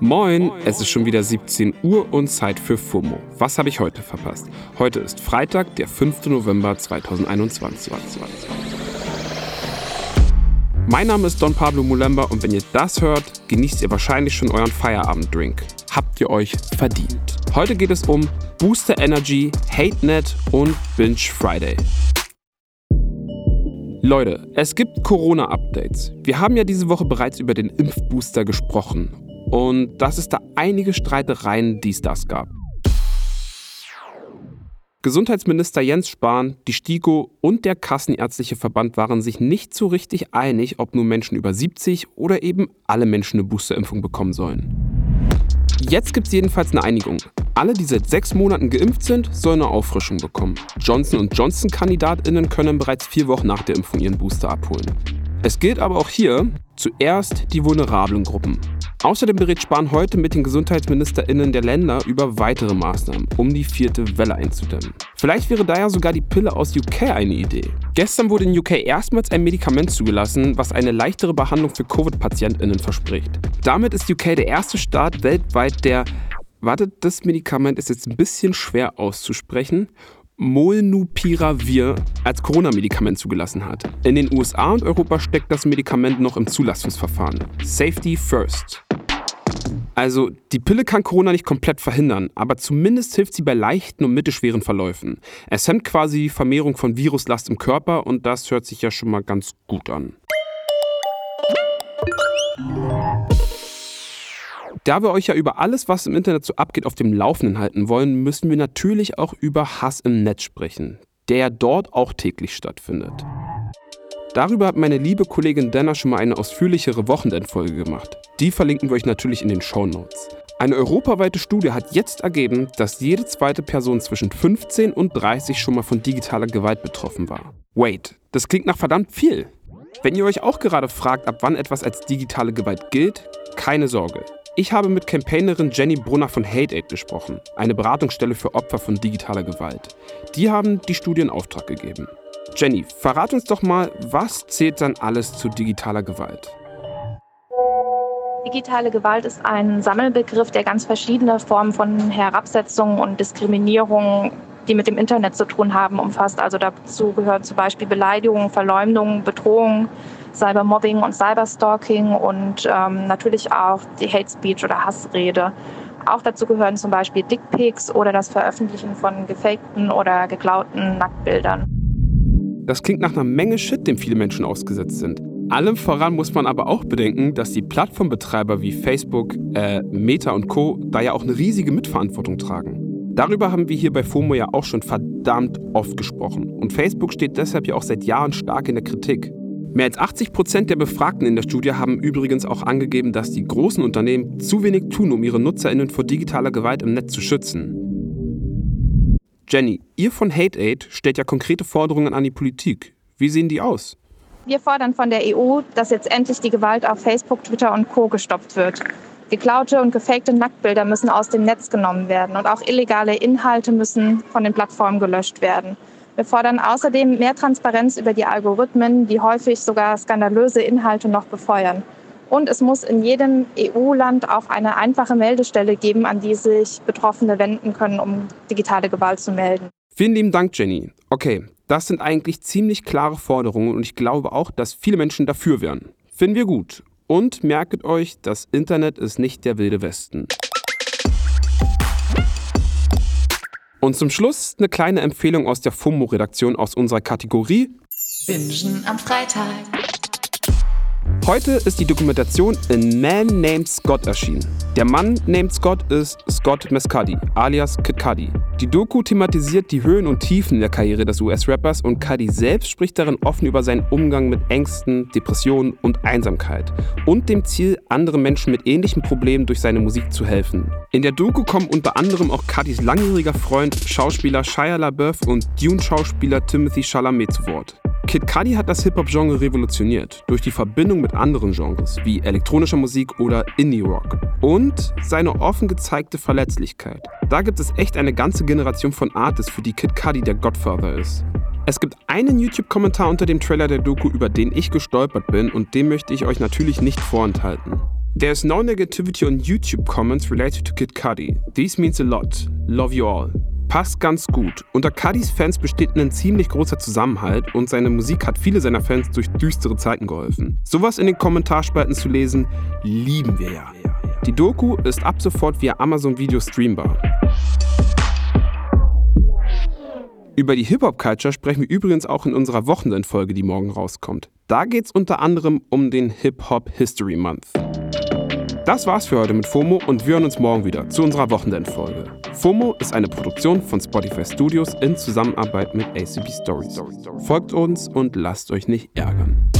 Moin, es ist schon wieder 17 Uhr und Zeit für FOMO. Was habe ich heute verpasst? Heute ist Freitag, der 5. November 2021. Mein Name ist Don Pablo Mulemba und wenn ihr das hört, genießt ihr wahrscheinlich schon euren Feierabenddrink. Habt ihr euch verdient. Heute geht es um Booster Energy, HateNet und Binge Friday. Leute, es gibt Corona-Updates. Wir haben ja diese Woche bereits über den Impfbooster gesprochen und dass es da einige Streitereien dies das gab. Gesundheitsminister Jens Spahn, die STIKO und der Kassenärztliche Verband waren sich nicht so richtig einig, ob nur Menschen über 70 oder eben alle Menschen eine Boosterimpfung bekommen sollen. Jetzt gibt es jedenfalls eine Einigung. Alle, die seit sechs Monaten geimpft sind, sollen eine Auffrischung bekommen. Johnson Johnson-KandidatInnen können bereits vier Wochen nach der Impfung ihren Booster abholen. Es gilt aber auch hier zuerst die vulnerablen Gruppen. Außerdem berät Spahn heute mit den GesundheitsministerInnen der Länder über weitere Maßnahmen, um die vierte Welle einzudämmen. Vielleicht wäre daher sogar die Pille aus UK eine Idee. Gestern wurde in UK erstmals ein Medikament zugelassen, was eine leichtere Behandlung für Covid-PatientInnen verspricht. Damit ist UK der erste Staat weltweit, der Wartet, das Medikament ist jetzt ein bisschen schwer auszusprechen. Molnupiravir als Corona-Medikament zugelassen hat. In den USA und Europa steckt das Medikament noch im Zulassungsverfahren. Safety first. Also, die Pille kann Corona nicht komplett verhindern, aber zumindest hilft sie bei leichten und mittelschweren Verläufen. Es hemmt quasi die Vermehrung von Viruslast im Körper und das hört sich ja schon mal ganz gut an. Da wir euch ja über alles, was im Internet so abgeht, auf dem Laufenden halten wollen, müssen wir natürlich auch über Hass im Netz sprechen, der dort auch täglich stattfindet. Darüber hat meine liebe Kollegin Dana schon mal eine ausführlichere Wochenendfolge gemacht. Die verlinken wir euch natürlich in den Show Notes. Eine europaweite Studie hat jetzt ergeben, dass jede zweite Person zwischen 15 und 30 schon mal von digitaler Gewalt betroffen war. Wait, das klingt nach verdammt viel. Wenn ihr euch auch gerade fragt, ab wann etwas als digitale Gewalt gilt, keine Sorge. Ich habe mit Campaignerin Jenny Brunner von HateAid gesprochen, eine Beratungsstelle für Opfer von digitaler Gewalt. Die haben die Studie in Auftrag gegeben. Jenny, verrat uns doch mal, was zählt dann alles zu digitaler Gewalt? Digitale Gewalt ist ein Sammelbegriff, der ganz verschiedene Formen von Herabsetzung und Diskriminierung, die mit dem Internet zu tun haben, umfasst. Also dazu gehören zum Beispiel Beleidigungen, Verleumdungen, Bedrohungen, Cybermobbing und Cyberstalking und ähm, natürlich auch die Hate Speech oder Hassrede. Auch dazu gehören zum Beispiel Dickpics oder das Veröffentlichen von gefakten oder geklauten Nacktbildern. Das klingt nach einer Menge Shit, dem viele Menschen ausgesetzt sind. Allem voran muss man aber auch bedenken, dass die Plattformbetreiber wie Facebook, äh, Meta und Co. da ja auch eine riesige Mitverantwortung tragen. Darüber haben wir hier bei FOMO ja auch schon verdammt oft gesprochen. Und Facebook steht deshalb ja auch seit Jahren stark in der Kritik. Mehr als 80 Prozent der Befragten in der Studie haben übrigens auch angegeben, dass die großen Unternehmen zu wenig tun, um ihre NutzerInnen vor digitaler Gewalt im Netz zu schützen. Jenny, ihr von HateAid stellt ja konkrete Forderungen an die Politik. Wie sehen die aus? Wir fordern von der EU, dass jetzt endlich die Gewalt auf Facebook, Twitter und Co. gestoppt wird. Geklaute und gefakte Nacktbilder müssen aus dem Netz genommen werden und auch illegale Inhalte müssen von den Plattformen gelöscht werden. Wir fordern außerdem mehr Transparenz über die Algorithmen, die häufig sogar skandalöse Inhalte noch befeuern. Und es muss in jedem EU-Land auch eine einfache Meldestelle geben, an die sich Betroffene wenden können, um digitale Gewalt zu melden. Vielen lieben Dank, Jenny. Okay, das sind eigentlich ziemlich klare Forderungen und ich glaube auch, dass viele Menschen dafür wären. Finden wir gut. Und merket euch, das Internet ist nicht der wilde Westen. Und zum Schluss eine kleine Empfehlung aus der FOMO-Redaktion aus unserer Kategorie Bingen am Freitag. Heute ist die Dokumentation A Man Named Scott erschienen. Der Mann named Scott ist Scott Mescudi, alias Kid Cudi. Die Doku thematisiert die Höhen und Tiefen der Karriere des US-Rappers und Cudi selbst spricht darin offen über seinen Umgang mit Ängsten, Depressionen und Einsamkeit und dem Ziel, anderen Menschen mit ähnlichen Problemen durch seine Musik zu helfen. In der Doku kommen unter anderem auch Cudis langjähriger Freund, Schauspieler Shia LaBeouf und Dune-Schauspieler Timothy Chalamet zu Wort. Kid Cudi hat das Hip-Hop-Genre revolutioniert durch die Verbindung mit anderen Genres wie elektronischer Musik oder Indie-Rock und seine offen gezeigte Verletzlichkeit. Da gibt es echt eine ganze Generation von Artists, für die Kid Cudi der Godfather ist. Es gibt einen YouTube-Kommentar unter dem Trailer der Doku, über den ich gestolpert bin und den möchte ich euch natürlich nicht vorenthalten. There's no negativity on YouTube comments related to Kid Cudi. This means a lot. Love you all. Passt ganz gut. Unter Cudis Fans besteht ein ziemlich großer Zusammenhalt und seine Musik hat viele seiner Fans durch düstere Zeiten geholfen. Sowas in den Kommentarspalten zu lesen, lieben wir ja. Die Doku ist ab sofort via Amazon Video streambar. Über die Hip-Hop-Culture sprechen wir übrigens auch in unserer Wochenendfolge, die morgen rauskommt. Da geht es unter anderem um den Hip-Hop History Month. Das war's für heute mit FOMO und wir hören uns morgen wieder zu unserer Wochenendfolge. FOMO ist eine Produktion von Spotify Studios in Zusammenarbeit mit ACB Stories. Folgt uns und lasst euch nicht ärgern.